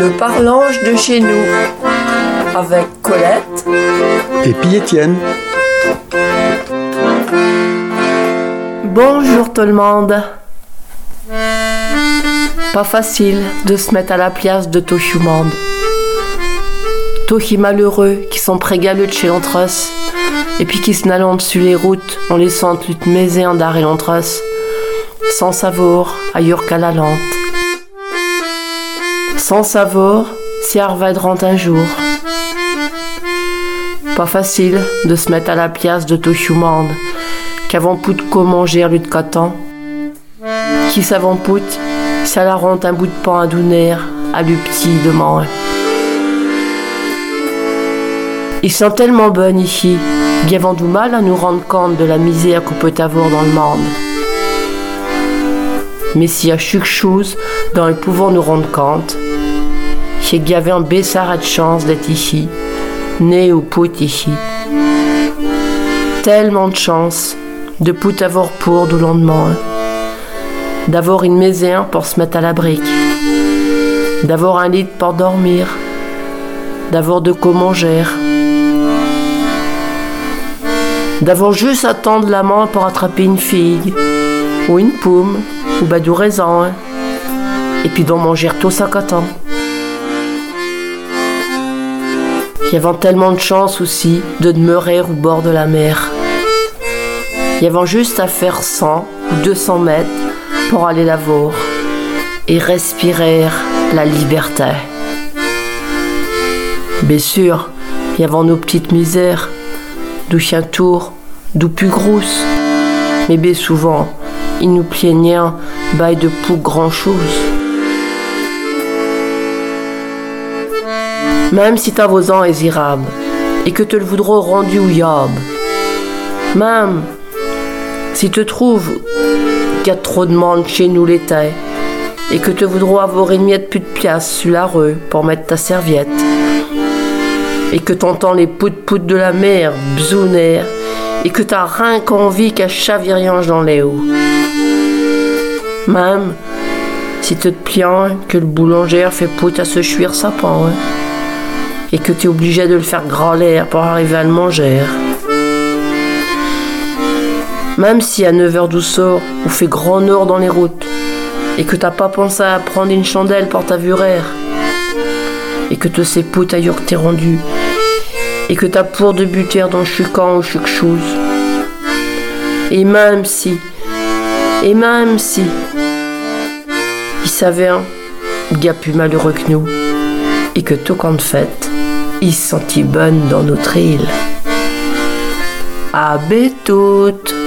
Le parlange de chez nous avec Colette et puis Étienne. Bonjour tout le monde. Pas facile de se mettre à la place de Toshumande. Tohi malheureux qui sont prégaleux de chez et puis qui se n'allant dessus les routes en laissant lutte maisée en d'arrêt l'entresse sans savoir ailleurs qu'à la lente. Sans savoir si rentre un jour. Pas facile de se mettre à la pièce de Toshumande, qu'avant pout comment manger lui de catan. Qui savant pout, ça la rend un bout de pain à donner à lui petit demain. Ils sont tellement bonnes ici, bien du mal à nous rendre compte de la misère qu'on peut avoir dans le monde. Mais s'il y a quelque chose dont nous pouvons nous rendre compte, c'est qu'il y avait un bessard de chance d'être ici, né ou pout ici. Tellement de chance de pout avoir pour du lendemain, d'avoir une maison pour se mettre à la brique, d'avoir un lit pour dormir, d'avoir de quoi manger, d'avoir juste à tendre la main pour attraper une figue ou une pomme ou bah du raisin hein. et puis d'en manger tout ça qu'attend. Y tellement de chance aussi de demeurer au bord de la mer. Y avait juste à faire 100 ou 200 mètres pour aller la voir et respirer la liberté. Bien sûr, y avait nos petites misères, d'où chien tour, d'où plus grosse, mais bien souvent, il nous plaignait bail de pou grand chose. Même si ta ans est irable et que te le voudront rendu ou yab, même si te trouves qu'il y a trop de monde chez nous l'été et que te voudront avoir une miette plus de pièce sur la rue pour mettre ta serviette et que t'entends les pout-pout de la mer bzouner et que t'as rien qu'envie qu'à chaviriange dans les hauts. Même si te plains que le boulanger fait pout à se chuire sa pain hein, et que tu es obligé de le faire grand l'air pour arriver à le manger. Même si à 9h du soir, on fait grand nord dans les routes et que t'as pas pensé à prendre une chandelle pour ta vuraire et que te sais pout ailleurs que t'es rendu et que t'as pour de buter dans chucan ou chuc chose. Et même si, et même si, il un gars plus malheureux que nous, et que tout compte fait, se sentit bonne dans notre île? À toutes